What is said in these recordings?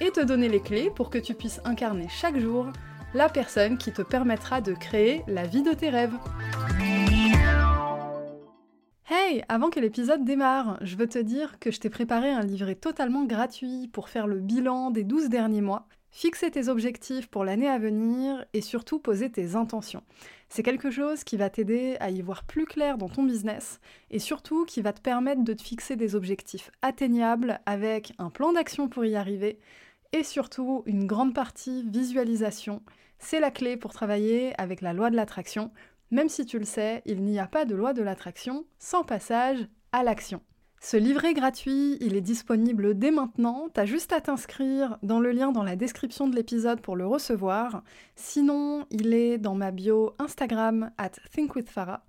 et te donner les clés pour que tu puisses incarner chaque jour la personne qui te permettra de créer la vie de tes rêves. Hey, avant que l'épisode démarre, je veux te dire que je t'ai préparé un livret totalement gratuit pour faire le bilan des 12 derniers mois, fixer tes objectifs pour l'année à venir et surtout poser tes intentions. C'est quelque chose qui va t'aider à y voir plus clair dans ton business et surtout qui va te permettre de te fixer des objectifs atteignables avec un plan d'action pour y arriver et surtout une grande partie visualisation. C'est la clé pour travailler avec la loi de l'attraction même si tu le sais, il n'y a pas de loi de l'attraction sans passage à l'action. Ce livret gratuit, il est disponible dès maintenant, t'as juste à t'inscrire dans le lien dans la description de l'épisode pour le recevoir. Sinon, il est dans ma bio Instagram at thinkwithfarah.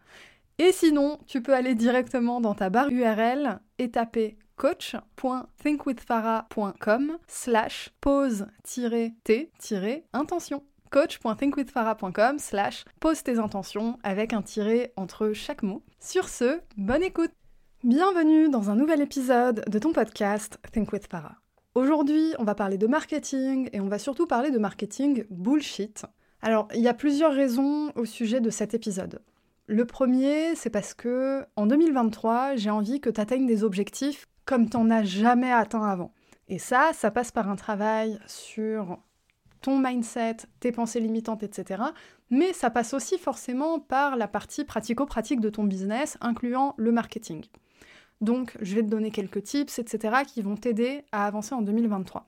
Et sinon, tu peux aller directement dans ta barre URL et taper coach.thinkwithfarah.com slash pause-t-intention coach.thinkwithfarah.com slash pose tes intentions avec un tiré entre chaque mot. Sur ce, bonne écoute Bienvenue dans un nouvel épisode de ton podcast Think with. Aujourd'hui, on va parler de marketing et on va surtout parler de marketing bullshit. Alors, il y a plusieurs raisons au sujet de cet épisode. Le premier, c'est parce que en 2023, j'ai envie que tu atteignes des objectifs comme t'en as jamais atteint avant. Et ça, ça passe par un travail sur ton mindset, tes pensées limitantes, etc. Mais ça passe aussi forcément par la partie pratico-pratique de ton business, incluant le marketing. Donc, je vais te donner quelques tips, etc., qui vont t'aider à avancer en 2023.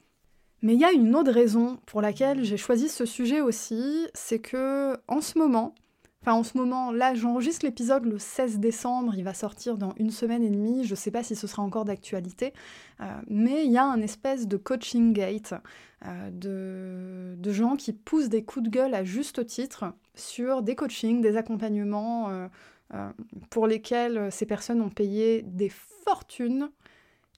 Mais il y a une autre raison pour laquelle j'ai choisi ce sujet aussi, c'est que en ce moment, Enfin, en ce moment, là, j'enregistre l'épisode le 16 décembre, il va sortir dans une semaine et demie, je ne sais pas si ce sera encore d'actualité, euh, mais il y a un espèce de coaching gate euh, de, gens qui poussent des coups de gueule à juste titre sur des coachings, des accompagnements euh, pour lesquels ces personnes ont payé des fortunes,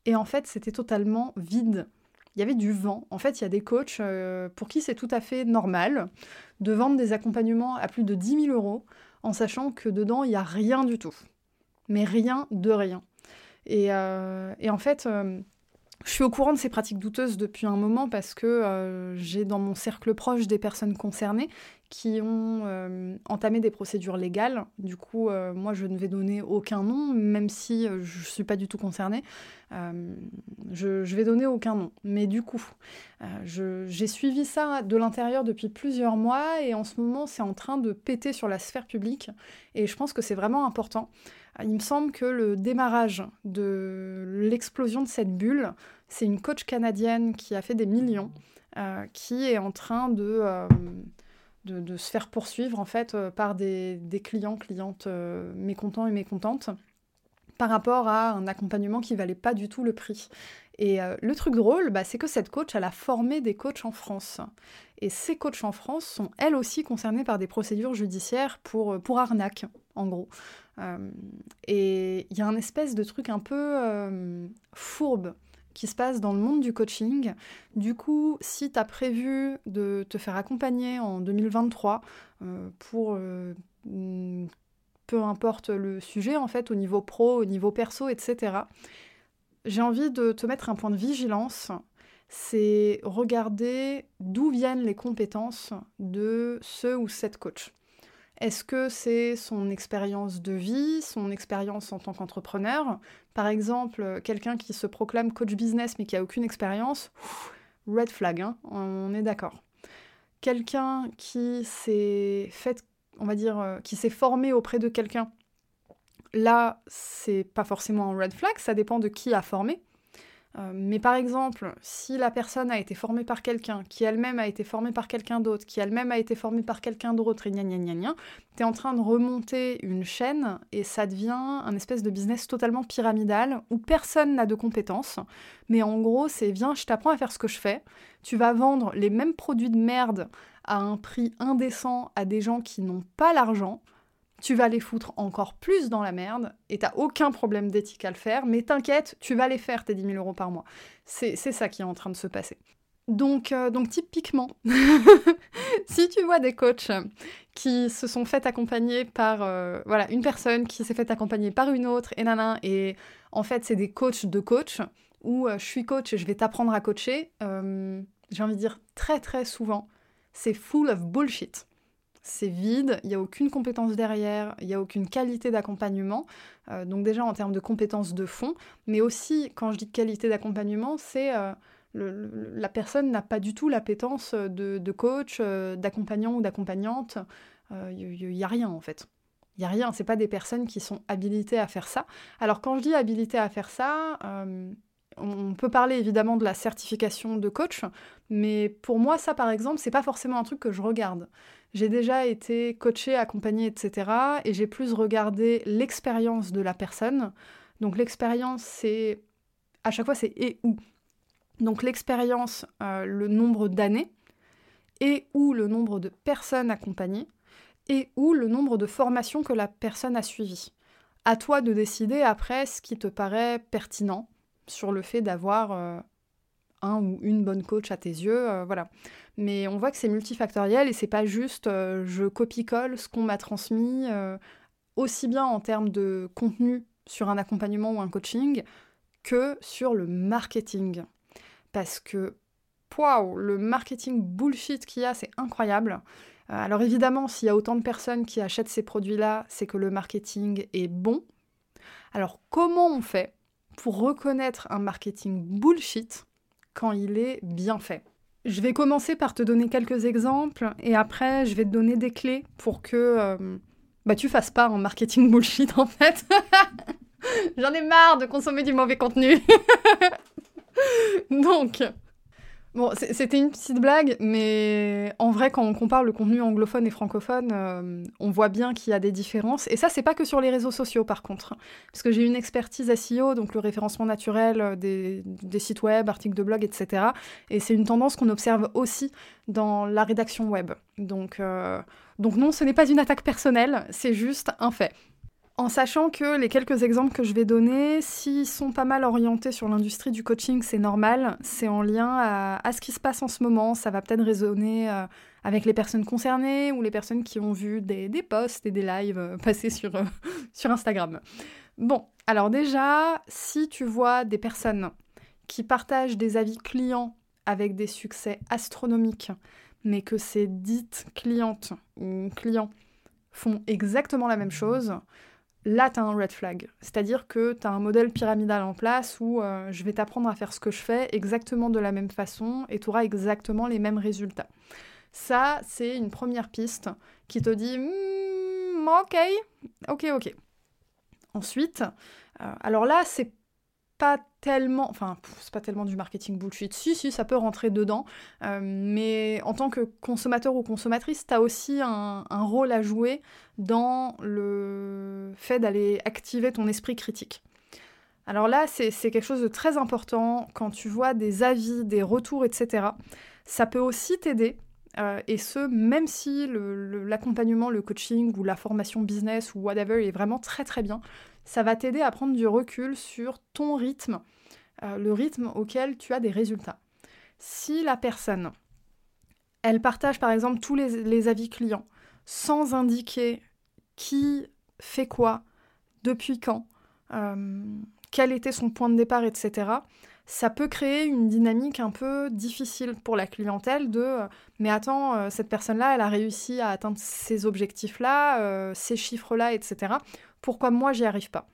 et en fait, c'était totalement vide il y avait du vent. En fait, il y a des coachs euh, pour qui c'est tout à fait normal de vendre des accompagnements à plus de 10 000 euros en sachant que dedans, il n'y a rien du tout. Mais rien de rien. Et, euh, en fait, euh, je suis au courant de ces pratiques douteuses depuis un moment parce que j'ai dans mon cercle proche des personnes concernées qui ont euh, entamé des procédures légales. Du coup, euh, moi, je ne vais donner aucun nom, même si euh, je ne suis pas du tout concernée. je, ne vais donner aucun nom. Mais du coup, j'ai suivi ça de l'intérieur depuis plusieurs mois et en ce moment, c'est en train de péter sur la sphère publique. Et je pense que c'est vraiment important. Il me semble que le démarrage de l'explosion de cette bulle, c'est une coach canadienne qui a fait des millions, qui est en train de de, se faire poursuivre en fait euh, par des, clients, clientes euh, mécontents et mécontentes par rapport à un accompagnement qui valait pas du tout le prix. Et euh, le truc drôle, bah, c'est que cette coach, elle a formé des coachs en France. Et ces coachs en France sont elles aussi concernées par des procédures judiciaires pour arnaque, en gros. et il y a un espèce de truc un peu fourbe qui se passe dans le monde du coaching. Du coup, si tu as prévu de te faire accompagner en 2023 euh, pour euh, mm, peu importe le sujet, en fait, au niveau pro, au niveau perso, etc., j'ai envie de te mettre un point de vigilance. C'est regarder d'où viennent les compétences de ce ou cette coach. Est-ce que c'est son expérience de vie, son expérience en tant qu'entrepreneur? Par exemple, quelqu'un qui se proclame coach business mais qui a aucune expérience, red flag, hein, on est d'accord. Quelqu'un qui s'est fait, on va dire, euh, qui s'est formé auprès de quelqu'un, là, c'est pas forcément un red flag, ça dépend de qui a formé. Euh, mais par exemple, si la personne a été formée par quelqu'un, qui elle-même a été formée par quelqu'un d'autre, qui elle-même a été formée par quelqu'un d'autre, et gna gna gna gna, t'es en train de remonter une chaîne et ça devient un espèce de business totalement pyramidal où personne n'a de compétences. Mais en gros, c'est viens, je t'apprends à faire ce que je fais. Tu vas vendre les mêmes produits de merde à un prix indécent à des gens qui n'ont pas l'argent tu vas les foutre encore plus dans la merde et t'as aucun problème d'éthique à le faire, mais t'inquiète, tu vas les faire tes 10 000 euros par mois. C'est ça qui est en train de se passer. Donc, euh, typiquement, si tu vois des coachs qui se sont fait accompagner par euh, voilà une personne qui s'est fait accompagner par une autre et nana et en fait c'est des coachs de coach ou euh, je suis coach et je vais t'apprendre à coacher, j'ai envie de dire très très souvent c'est full of bullshit c'est vide, il n'y a aucune compétence derrière, il n'y a aucune qualité d'accompagnement. Euh, donc déjà en termes de compétences de fond, mais aussi quand je dis qualité d'accompagnement, c'est euh, la personne n'a pas du tout l'appétence de, coach, euh, d'accompagnant ou d'accompagnante. Il n'y a rien en fait. Il n'y a rien, c'est pas des personnes qui sont habilitées à faire ça. Alors quand je dis habilitées à faire ça, on peut parler évidemment de la certification de coach, mais pour moi, ça par exemple, c'est pas forcément un truc que je regarde. J'ai déjà été coachée, accompagnée, etc. Et j'ai plus regardé l'expérience de la personne. Donc l'expérience, c'est à chaque fois c'est et où. Donc l'expérience, euh, le nombre d'années, et ou le nombre de personnes accompagnées, et ou le nombre de formations que la personne a suivies. À toi de décider après ce qui te paraît pertinent sur le fait d'avoir euh, un ou une bonne coach à tes yeux, euh, voilà. Mais on voit que c'est multifactoriel et c'est pas juste euh, je copie-colle ce qu'on m'a transmis, aussi bien en termes de contenu sur un accompagnement ou un coaching que sur le marketing. Parce que, waouh, le marketing bullshit qu'il y a, c'est incroyable. Alors évidemment, s'il y a autant de personnes qui achètent ces produits-là, c'est que le marketing est bon. Alors comment on fait pour reconnaître un marketing bullshit quand il est bien fait. Je vais commencer par te donner quelques exemples et après je vais te donner des clés pour que euh, bah, tu fasses pas un marketing bullshit en fait. J'en ai marre de consommer du mauvais contenu. Donc, Bon, c'était une petite blague, mais en vrai, quand on compare le contenu anglophone et francophone, euh, on voit bien qu'il y a des différences. Et ça, c'est pas que sur les réseaux sociaux, par contre. Parce que j'ai une expertise SEO, donc le référencement naturel euh, des, sites web, articles de blog, etc. Et c'est une tendance qu'on observe aussi dans la rédaction web. Donc, euh, donc non, ce n'est pas une attaque personnelle, c'est juste un fait. En sachant que les quelques exemples que je vais donner, s'ils sont pas mal orientés sur l'industrie du coaching, c'est normal, c'est en lien à, ce qui se passe en ce moment, ça va peut-être résonner euh, avec les personnes concernées ou les personnes qui ont vu des, posts et des lives euh, passer euh, sur Instagram. Bon, alors déjà, si tu vois des personnes qui partagent des avis clients avec des succès astronomiques, mais que ces dites clientes ou clients font exactement la même chose, là, tu as un red flag. C'est-à-dire que tu as un modèle pyramidal en place où euh, je vais t'apprendre à faire ce que je fais exactement de la même façon et tu auras exactement les mêmes résultats. Ça, c'est une première piste qui te dit hmm, ok, ok, ok. Ensuite, euh, alors là, c'est pas tellement, enfin, c'est pas tellement du marketing bullshit. Si, si, ça peut rentrer dedans. Euh, mais en tant que consommateur ou consommatrice, tu as aussi un, rôle à jouer dans le fait d'aller activer ton esprit critique. Alors là, c'est quelque chose de très important quand tu vois des avis, des retours, etc. Ça peut aussi t'aider euh, et ce, même si l'accompagnement, le, le, coaching ou la formation business ou whatever est vraiment très très bien, ça va t'aider à prendre du recul sur ton rythme, euh, le rythme auquel tu as des résultats. Si la personne, elle partage par exemple tous les, avis clients sans indiquer qui fait quoi, depuis quand, euh, quel était son point de départ, etc., ça peut créer une dynamique un peu difficile pour la clientèle de euh, mais attends, cette personne-là, elle a réussi à atteindre ces objectifs-là, ces chiffres-là, etc pourquoi moi j'y arrive pas?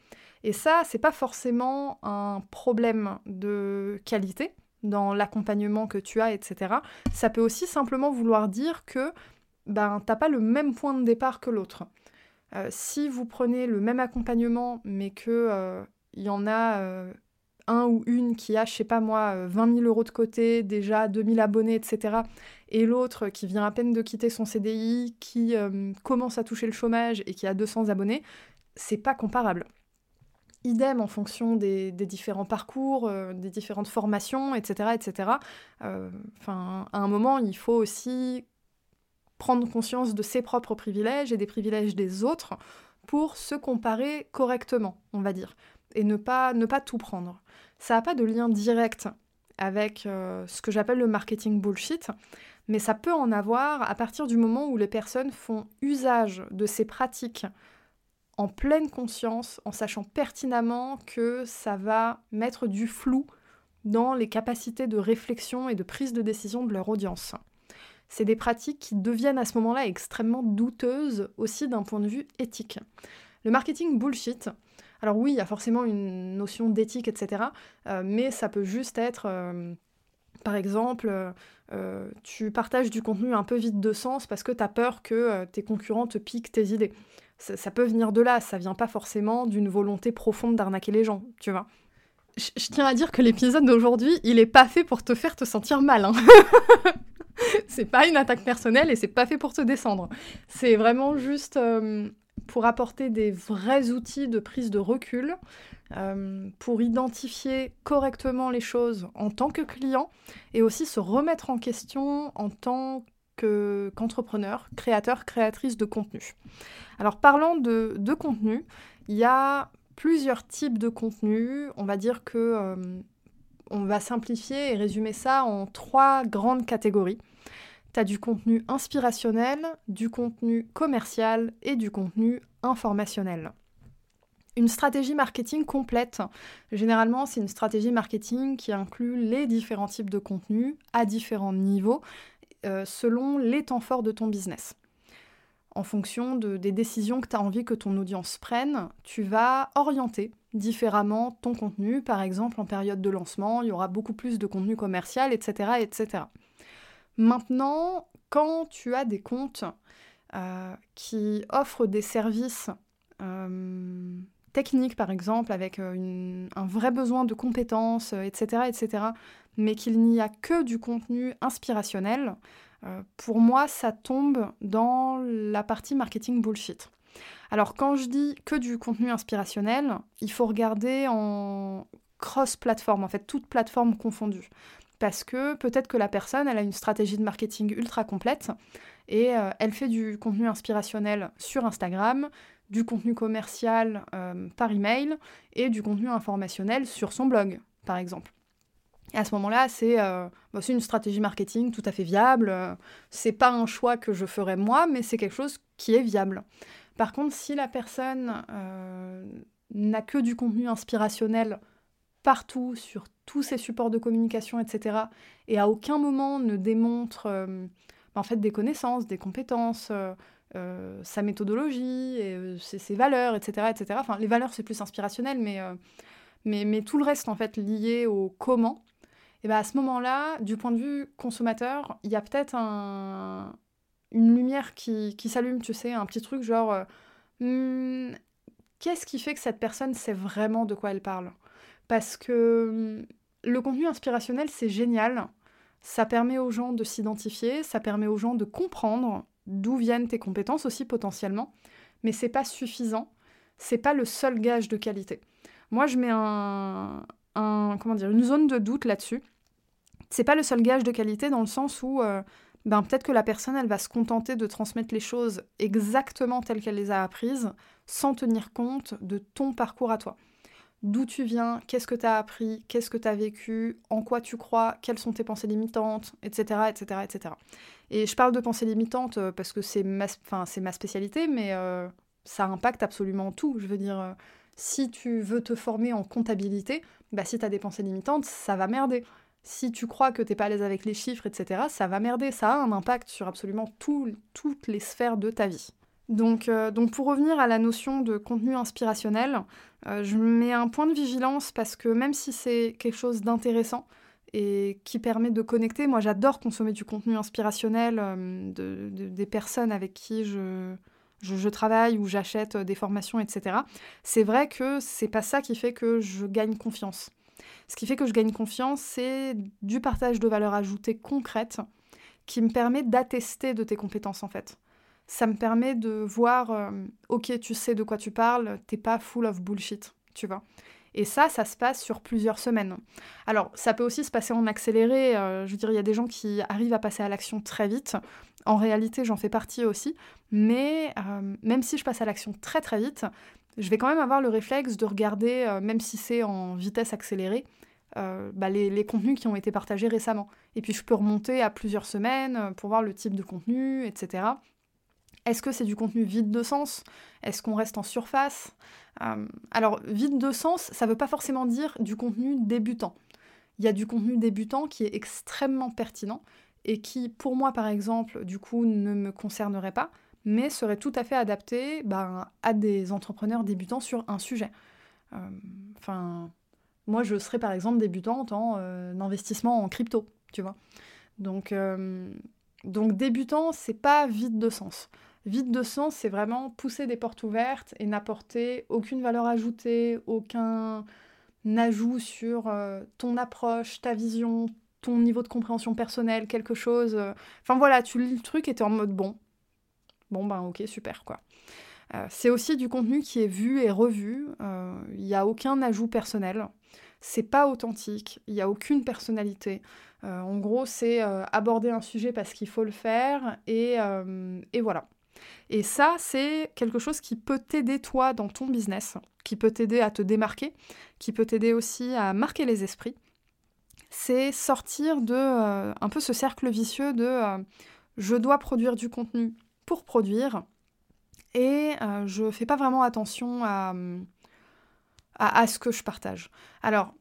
Et ça, c'est pas forcément un problème de qualité dans l'accompagnement que tu as, etc. Ça peut aussi simplement vouloir dire que ben t'as pas le même point de départ que l'autre. Euh, si vous prenez le même accompagnement, mais que il euh, y en a euh, un ou une qui a, je sais pas moi, 20 000 euros de côté, déjà 2000 abonnés, etc., et l'autre qui vient à peine de quitter son CDI, qui commence à toucher le chômage et qui a 200 abonnés, c'est pas comparable. Idem en fonction des, différents parcours, euh, des différentes formations, etc. etc. Euh, enfin, à un moment, il faut aussi prendre conscience de ses propres privilèges et des privilèges des autres pour se comparer correctement, on va dire, et ne pas, ne pas tout prendre. Ça n'a pas de lien direct avec euh, ce que j'appelle le marketing bullshit, mais ça peut en avoir à partir du moment où les personnes font usage de ces pratiques en pleine conscience, en sachant pertinemment que ça va mettre du flou dans les capacités de réflexion et de prise de décision de leur audience. C'est des pratiques qui deviennent à ce moment-là extrêmement douteuses aussi d'un point de vue éthique. Le marketing bullshit, alors oui, il y a forcément une notion d'éthique, etc., euh, mais ça peut juste être, euh, par exemple, euh, tu partages du contenu un peu vide de sens parce que tu as peur que tes concurrents te piquent tes idées ça, peut venir de là, ça vient pas forcément d'une volonté profonde d'arnaquer les gens, tu vois. Je, tiens à dire que l'épisode d'aujourd'hui, il est pas fait pour te faire te sentir mal. Hein. c'est pas une attaque personnelle et c'est pas fait pour te descendre. C'est vraiment juste pour apporter des vrais outils de prise de recul, euh, pour identifier correctement les choses en tant que client et aussi se remettre en question en tant qu'entrepreneur, créateur, créatrice de contenu. Alors parlant de, contenu, il y a plusieurs types de contenu. On va dire que euh, on va simplifier et résumer ça en trois grandes catégories. Tu as du contenu inspirationnel, du contenu commercial et du contenu informationnel. Une stratégie marketing complète, généralement c'est une stratégie marketing qui inclut les différents types de contenus à différents niveaux euh, selon les temps forts de ton business. En fonction des décisions que tu as envie que ton audience prenne, tu vas orienter différemment ton contenu. Par exemple, en période de lancement, il y aura beaucoup plus de contenu commercial, etc. etc. Maintenant, quand tu as des comptes euh, qui offrent des services euh, techniques, par exemple, avec un vrai besoin de compétences, etc., etc., mais qu'il n'y a que du contenu inspirationnel, euh, pour moi, ça tombe dans la partie marketing bullshit. Alors quand je dis que du contenu inspirationnel, il faut regarder en cross-plateforme, en fait, toute plateforme confondue. Parce que peut-être que la personne, elle a une stratégie de marketing ultra complète et euh, elle fait du contenu inspirationnel sur Instagram, du contenu commercial euh, par email et du contenu informationnel sur son blog, par exemple. À ce moment-là, euh, bah, c'est une stratégie marketing tout à fait viable. C'est pas un choix que je ferais moi, mais c'est quelque chose qui est viable. Par contre, si la personne euh, n'a que du contenu inspirationnel partout, sur tous ses supports de communication, etc., et à aucun moment ne démontre euh, bah, en fait des connaissances, des compétences, sa méthodologie, ses, valeurs, etc., etc. Enfin, les valeurs, c'est plus inspirationnel, mais, mais, tout le reste, en fait, lié au comment, et bien à ce moment-là, du point de vue consommateur, il y a peut-être un... une lumière qui, s'allume, tu sais, un petit truc genre euh, hmm, qu'est-ce qui fait que cette personne sait vraiment de quoi elle parle? Parce que hmm, le contenu inspirationnel, c'est génial. Ça permet aux gens de s'identifier, ça permet aux gens de comprendre d'où viennent tes compétences aussi potentiellement, mais c'est pas suffisant. C'est pas le seul gage de qualité. Moi, je mets comment dire, une zone de doute là-dessus c'est pas le seul gage de qualité dans le sens où euh, ben, peut-être que la personne, elle va se contenter de transmettre les choses exactement telles qu'elle les a apprises, sans tenir compte de ton parcours à toi. D'où tu viens, qu'est-ce que tu as appris, qu'est-ce que tu as vécu, en quoi tu crois, quelles sont tes pensées limitantes, etc. etc., etc. Et je parle de pensées limitantes euh, parce que c'est ma, spécialité, mais euh, ça impacte absolument tout. Je veux dire, si tu veux te former en comptabilité, bah, si tu as des pensées limitantes, ça va merder si tu crois que t'es pas à l'aise avec les chiffres, etc., ça va merder, ça a un impact sur absolument toutes les sphères de ta vie. Donc, euh, donc pour revenir à la notion de contenu inspirationnel, euh, je mets un point de vigilance parce que même si c'est quelque chose d'intéressant et qui permet de connecter, moi j'adore consommer du contenu inspirationnel euh, de, des personnes avec qui je, je, je travaille ou j'achète des formations, etc. C'est vrai que c'est pas ça qui fait que je gagne confiance. Ce qui fait que je gagne confiance, c'est du partage de valeur ajoutée concrète qui me permet d'attester de tes compétences en fait. Ça me permet de voir, euh, ok, tu sais de quoi tu parles, t'es pas full of bullshit, tu vois. Et ça, ça se passe sur plusieurs semaines. Alors, ça peut aussi se passer en accéléré. Euh, je veux dire, il y a des gens qui arrivent à passer à l'action très vite. En réalité, j'en fais partie aussi. Mais euh, même si je passe à l'action très très vite, je vais quand même avoir le réflexe de regarder, même si c'est en vitesse accélérée, bah, les, contenus qui ont été partagés récemment. Et puis, je peux remonter à plusieurs semaines pour voir le type de contenu, etc. Est-ce que c'est du contenu vide de sens? Est-ce qu'on reste en surface? Euh, Alors, vide de sens, ça ne veut pas forcément dire du contenu débutant. Il y a du contenu débutant qui est extrêmement pertinent et qui, pour moi, par exemple, du coup, ne me concernerait pas, mais serait tout à fait adapté ben, à des entrepreneurs débutants sur un sujet. Euh, enfin, moi, je serais par exemple débutante en euh, investissement en crypto, tu vois. Donc, donc débutant, c'est pas vide de sens. Vide de sens, c'est vraiment pousser des portes ouvertes et n'apporter aucune valeur ajoutée, aucun ajout sur euh, ton approche, ta vision, ton niveau de compréhension personnelle, quelque chose. Euh. Enfin voilà, tu lis le truc et t'es en mode bon. Bon ben ok, super quoi. Euh, c'est aussi du contenu qui est vu et revu. Il n'y a aucun ajout personnel. C'est pas authentique. Il n'y a aucune personnalité. en gros, c'est aborder un sujet parce qu'il faut le faire et, et voilà. Et ça, c'est quelque chose qui peut t'aider toi dans ton business, qui peut t'aider à te démarquer, qui peut t'aider aussi à marquer les esprits. C'est sortir de euh, un peu ce cercle vicieux de euh, je dois produire du contenu pour produire et euh, je fais pas vraiment attention à, à, ce que je partage. Alors,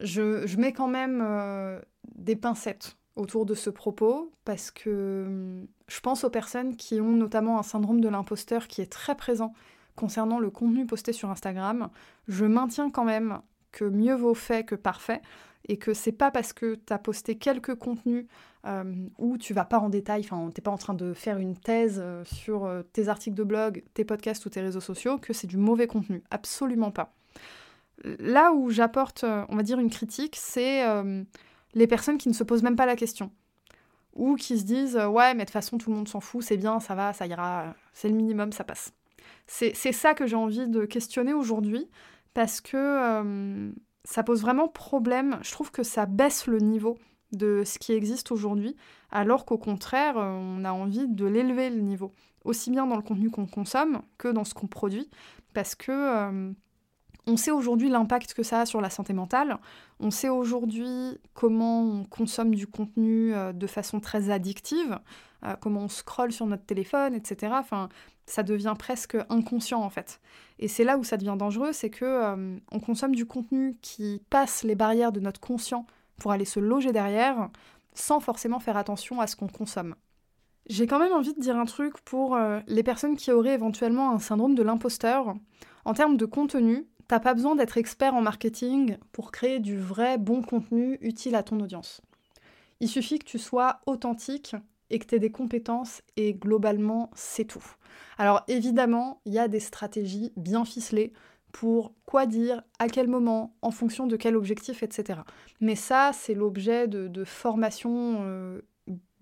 je, je mets quand même des pincettes autour de ce propos parce que hum, je pense aux personnes qui ont notamment un syndrome de l'imposteur qui est très présent concernant le contenu posté sur Instagram. Je maintiens quand même que mieux vaut fait que parfait et que c'est pas parce que tu as posté quelques contenus hum, où tu vas pas en détail, enfin t'es pas en train de faire une thèse euh, sur euh, tes articles de blog, tes podcasts ou tes réseaux sociaux que c'est du mauvais contenu. Absolument pas. Là où j'apporte, euh, on va dire, une critique, c'est hum, les personnes qui ne se posent même pas la question. Ou qui se disent ouais mais de toute façon tout le monde s'en fout, c'est bien, ça va, ça ira, c'est le minimum, ça passe. C'est ça que j'ai envie de questionner aujourd'hui parce que euh, ça pose vraiment problème. Je trouve que ça baisse le niveau de ce qui existe aujourd'hui, alors qu'au contraire, on a envie de l'élever le niveau, aussi bien dans le contenu qu'on consomme que dans ce qu'on produit, parce que euh, on sait aujourd'hui l'impact que ça a sur la santé mentale. On sait aujourd'hui comment on consomme du contenu euh, de façon très addictive, euh, comment on scrolle sur notre téléphone, etc. Enfin, ça devient presque inconscient en fait. Et c'est là où ça devient dangereux, c'est que euh, on consomme du contenu qui passe les barrières de notre conscient pour aller se loger derrière, sans forcément faire attention à ce qu'on consomme. J'ai quand même envie de dire un truc pour les personnes qui auraient éventuellement un syndrome de l'imposteur. En termes de contenu, T'as pas besoin d'être expert en marketing pour créer du vrai bon contenu utile à ton audience. Il suffit que tu sois authentique et que tu aies des compétences et globalement c'est tout. Alors évidemment, il y a des stratégies bien ficelées pour quoi dire, à quel moment, en fonction de quel objectif, etc. Mais ça, c'est l'objet de, formations euh,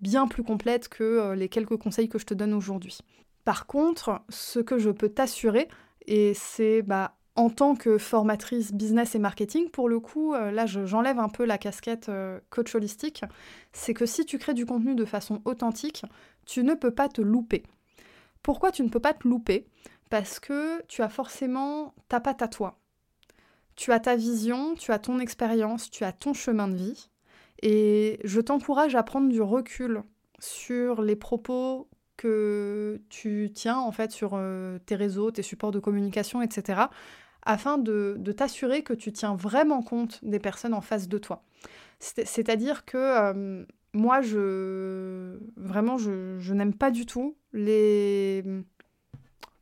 bien plus complètes que euh, les quelques conseils que je te donne aujourd'hui. Par contre, ce que je peux t'assurer, et c'est bah, en tant que formatrice business et marketing, pour le coup, euh, là j'enlève un peu la casquette euh, coach holistique, c'est que si tu crées du contenu de façon authentique, tu ne peux pas te louper. Pourquoi tu ne peux pas te louper? Parce que tu as forcément ta patte à toi. Tu as ta vision, tu as ton expérience, tu as ton chemin de vie. Et je t'encourage à prendre du recul sur les propos que tu tiens en fait sur euh, tes réseaux, tes supports de communication, etc afin de, t'assurer que tu tiens vraiment compte des personnes en face de toi. C'est-à-dire que euh, moi, je vraiment, je, n'aime pas du tout les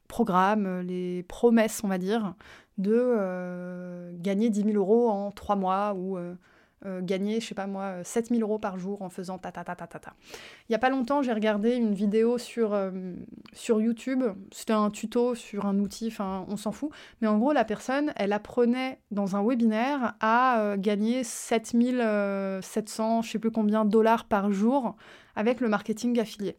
programmes, les promesses, on va dire, de euh, gagner 10 000 euros en trois mois ou euh, gagner, je sais pas moi, 7000 euros par jour en faisant ta ta ta ta ta ta. Il y a pas longtemps, j'ai regardé une vidéo sur, sur YouTube, c'était un tuto sur un outil, enfin on s'en fout, mais en gros la personne, elle apprenait dans un webinaire à gagner 7700, je sais plus combien, dollars par jour avec le marketing affilié.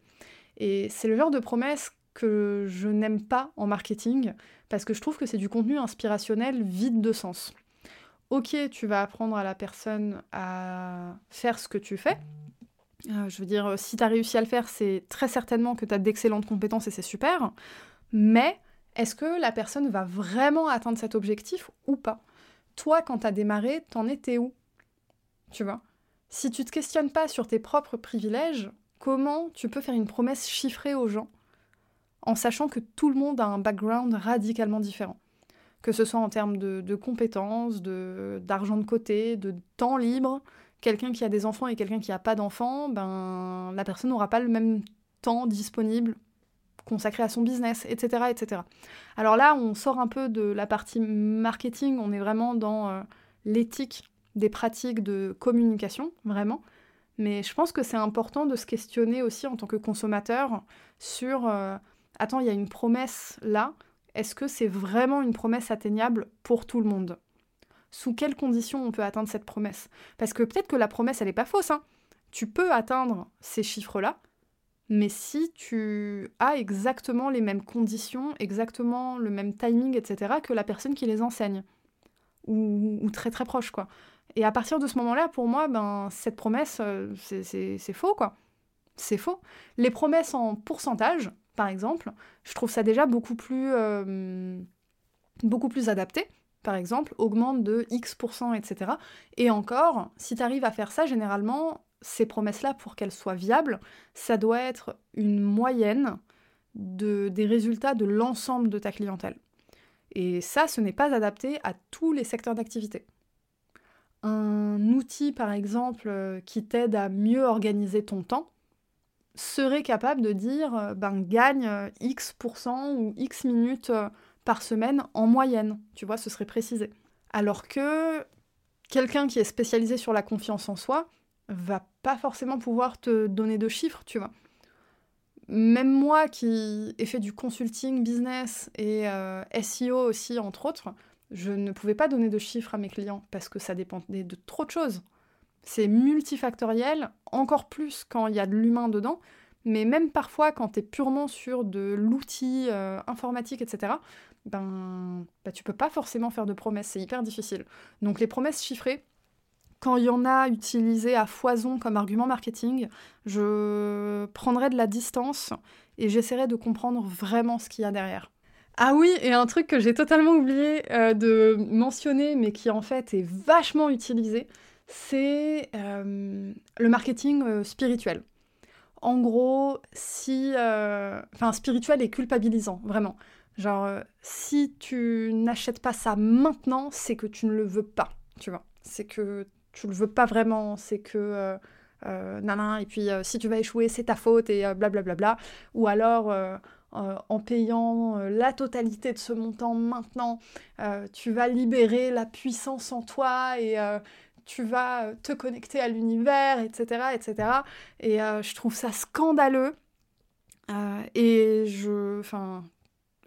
Et c'est le genre de promesse que je n'aime pas en marketing parce que je trouve que c'est du contenu inspirationnel vide de sens. Ok, tu vas apprendre à la personne à faire ce que tu fais. Euh, je veux dire, si tu as réussi à le faire, c'est très certainement que tu as d'excellentes compétences et c'est super. Mais est-ce que la personne va vraiment atteindre cet objectif ou pas? Toi, quand tu as démarré, t'en étais où? Tu vois? Si tu te questionnes pas sur tes propres privilèges, comment tu peux faire une promesse chiffrée aux gens? En sachant que tout le monde a un background radicalement différent. Que ce soit en termes de, compétences, d'argent de, côté, de temps libre. Quelqu'un qui a des enfants et quelqu'un qui n'a pas d'enfants, ben, la personne n'aura pas le même temps disponible consacré à son business, etc., etc. Alors là, on sort un peu de la partie marketing, on est vraiment dans euh, l'éthique des pratiques de communication, vraiment. Mais je pense que c'est important de se questionner aussi en tant que consommateur sur euh, attends, il y a une promesse là, est-ce que c'est vraiment une promesse atteignable pour tout le monde? Sous quelles conditions on peut atteindre cette promesse? Parce que peut-être que la promesse, elle n'est pas fausse. Hein. Tu peux atteindre ces chiffres-là, mais si tu as exactement les mêmes conditions, exactement le même timing, etc., que la personne qui les enseigne, ou, très très proche, quoi. Et à partir de ce moment-là, pour moi, ben, cette promesse, euh, c'est faux, quoi. C'est faux. Les promesses en pourcentage, par exemple, je trouve ça déjà beaucoup plus, euh, adapté. Par exemple, augmente de X%, etc. Et encore, si tu arrives à faire ça, généralement, ces promesses-là, pour qu'elles soient viables, ça doit être une moyenne de, des résultats de l'ensemble de ta clientèle. Et ça, ce n'est pas adapté à tous les secteurs d'activité. Un outil, par exemple, euh, qui t'aide à mieux organiser ton temps, serait capable de dire euh, ben gagne euh, X% ou X minutes euh, par semaine en moyenne, tu vois, ce serait précisé. Alors que quelqu'un qui est spécialisé sur la confiance en soi va pas forcément pouvoir te donner de chiffres, tu vois. Même moi qui ai fait du consulting business et SEO aussi, entre autres, je ne pouvais pas donner de chiffres à mes clients parce que ça dépendait de trop de choses. C'est multifactoriel, encore plus quand il y a de l'humain dedans, mais même parfois quand tu es purement sur de l'outil euh, informatique, etc., ben, bah, tu peux pas forcément faire de promesses, c'est hyper difficile. Donc les promesses chiffrées, quand il y en a utilisées à foison comme argument marketing, je prendrai de la distance et j'essaierai de comprendre vraiment ce qu'il y a derrière. Ah oui, et un truc que j'ai totalement oublié euh, de mentionner, mais qui en fait est vachement utilisé, c'est euh, le marketing euh, spirituel. En gros, si... Euh, enfin, spirituel et culpabilisant, vraiment. Genre, si tu n'achètes pas ça maintenant, c'est que tu ne le veux pas, tu vois. C'est que tu le veux pas vraiment, c'est que... Euh, et puis si tu vas échouer, c'est ta faute, et blablabla. Bla, bla, bla. Ou alors... en payant la totalité de ce montant maintenant, tu vas libérer la puissance en toi et, tu vas euh, te connecter à l'univers, etc., etc. Et euh, je trouve ça scandaleux. Euh, et je, enfin,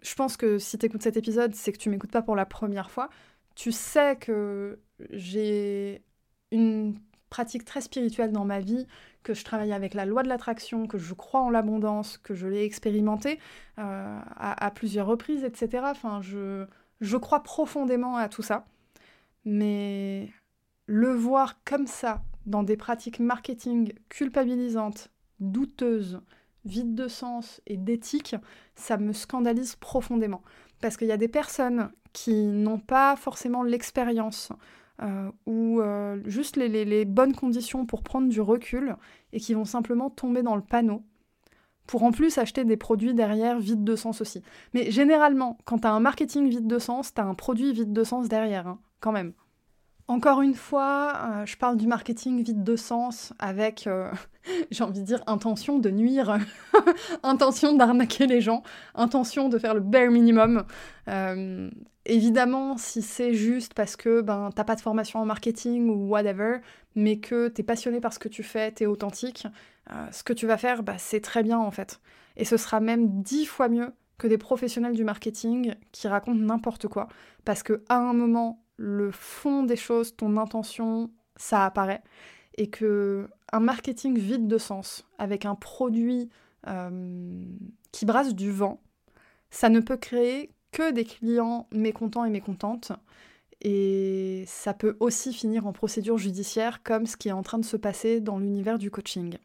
je pense que si tu écoutes cet épisode, c'est que tu m'écoutes pas pour la première fois. Tu sais que j'ai une pratique très spirituelle dans ma vie, que je travaille avec la loi de l'attraction, que je crois en l'abondance, que je l'ai expérimenté à, à, plusieurs reprises, etc. Enfin, je, je crois profondément à tout ça. Mais le voir comme ça, dans des pratiques marketing culpabilisantes, douteuses, vides de sens et d'éthique, ça me scandalise profondément. Parce qu'il y a des personnes qui n'ont pas forcément l'expérience euh, ou euh, juste les, bonnes conditions pour prendre du recul et qui vont simplement tomber dans le panneau pour en plus acheter des produits derrière vides de sens aussi. Mais généralement, quand tu as un marketing vide de sens, tu as un produit vide de sens derrière, hein, quand même. Encore une fois, euh, je parle du marketing vide de sens avec euh, j'ai envie de dire intention de nuire, intention d'arnaquer les gens, intention de faire le bare minimum. Euh, évidemment, si c'est juste parce que ben t'as pas de formation en marketing ou whatever, mais que t'es passionné par ce que tu fais, t'es authentique, ce que tu vas faire, bah, c'est très bien en fait. Et ce sera même dix fois mieux que des professionnels du marketing qui racontent n'importe quoi, parce que à un moment, le fond des choses, ton intention, ça apparaît, et que un marketing vide de sens, avec un produit euh, qui brasse du vent, ça ne peut créer que des clients mécontents et mécontentes. Et ça peut aussi finir en procédure judiciaire, comme ce qui est en train de se passer dans l'univers du coaching.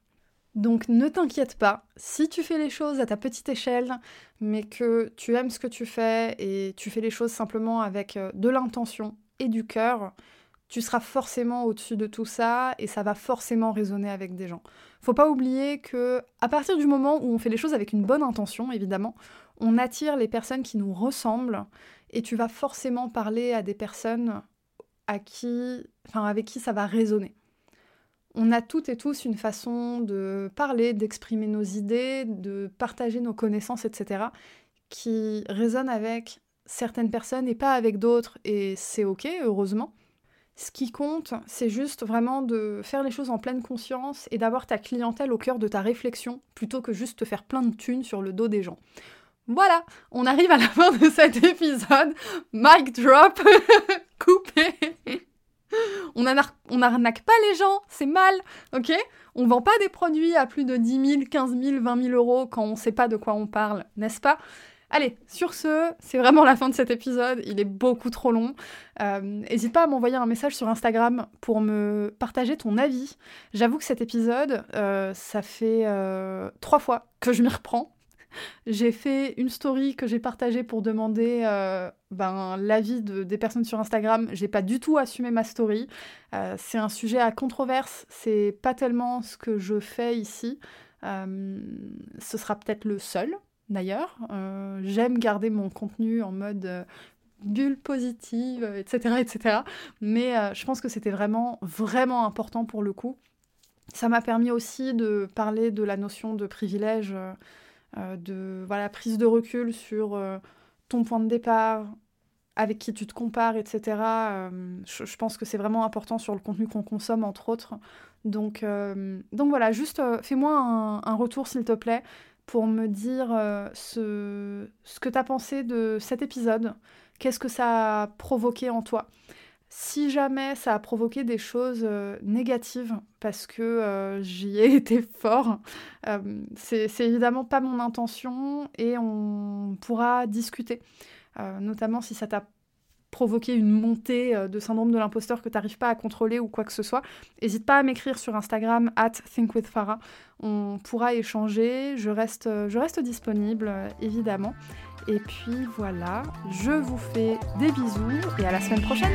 Donc ne t'inquiète pas, si tu fais les choses à ta petite échelle, mais que tu aimes ce que tu fais et tu fais les choses simplement avec euh, de l'intention et du cœur, tu seras forcément au-dessus de tout ça et ça va forcément résonner avec des gens. Faut pas oublier que à partir du moment où on fait les choses avec une bonne intention, évidemment, on attire les personnes qui nous ressemblent et tu vas forcément parler à des personnes à qui, enfin avec qui ça va résonner. On a toutes et tous une façon de parler, d'exprimer nos idées, de partager nos connaissances, etc., qui résonne avec certaines personnes et pas avec d'autres, et c'est ok, heureusement. Ce qui compte, c'est juste vraiment de faire les choses en pleine conscience et d'avoir ta clientèle au cœur de ta réflexion plutôt que juste te faire plein de thunes sur le dos des gens. Voilà, on arrive à la fin de cet épisode. Mic drop, coupé. On, n'arnaque pas les gens, c'est mal, ok? On vend pas des produits à plus de 10 000, 15 000, 20 000 euros quand on sait pas de quoi on parle, n'est-ce pas? Allez, sur ce, c'est vraiment la fin de cet épisode, il est beaucoup trop long. N'hésite euh, pas à m'envoyer un message sur Instagram pour me partager ton avis. J'avoue que cet épisode, euh, ça fait euh, trois fois que je m'y reprends. J'ai fait une story que j'ai partagée pour demander ben, l'avis des personnes sur Instagram. J'ai pas du tout assumé ma story. c'est un sujet à controverse. C'est pas tellement ce que je fais ici. ce sera peut-être le seul d'ailleurs. Euh, j'aime garder mon contenu en mode euh, bulle positive, etc. etc. Mais euh, je pense que c'était vraiment, vraiment important pour le coup. Ça m'a permis aussi de parler de la notion de privilège, de voilà, prise de recul sur ton point de départ, avec qui tu te compares, etc. Je, pense que c'est vraiment important sur le contenu qu'on consomme, entre autres. Donc, voilà, juste fais-moi un, retour, s'il te plaît pour me dire euh, ce, ce que tu as pensé de cet épisode, qu'est-ce que ça a provoqué en toi? Si jamais ça a provoqué des choses euh, négatives, parce que euh, j'y ai été fort, c'est évidemment pas mon intention et on pourra discuter. notamment si ça t'a provoquer une montée euh, de syndrome de l'imposteur que tu n'arrives pas à contrôler ou quoi que ce soit, n'hésite pas à m'écrire sur Instagram at thinkwithfarah. On pourra échanger, je reste, je reste disponible euh, évidemment. Et puis voilà, je vous fais des bisous et à la semaine prochaine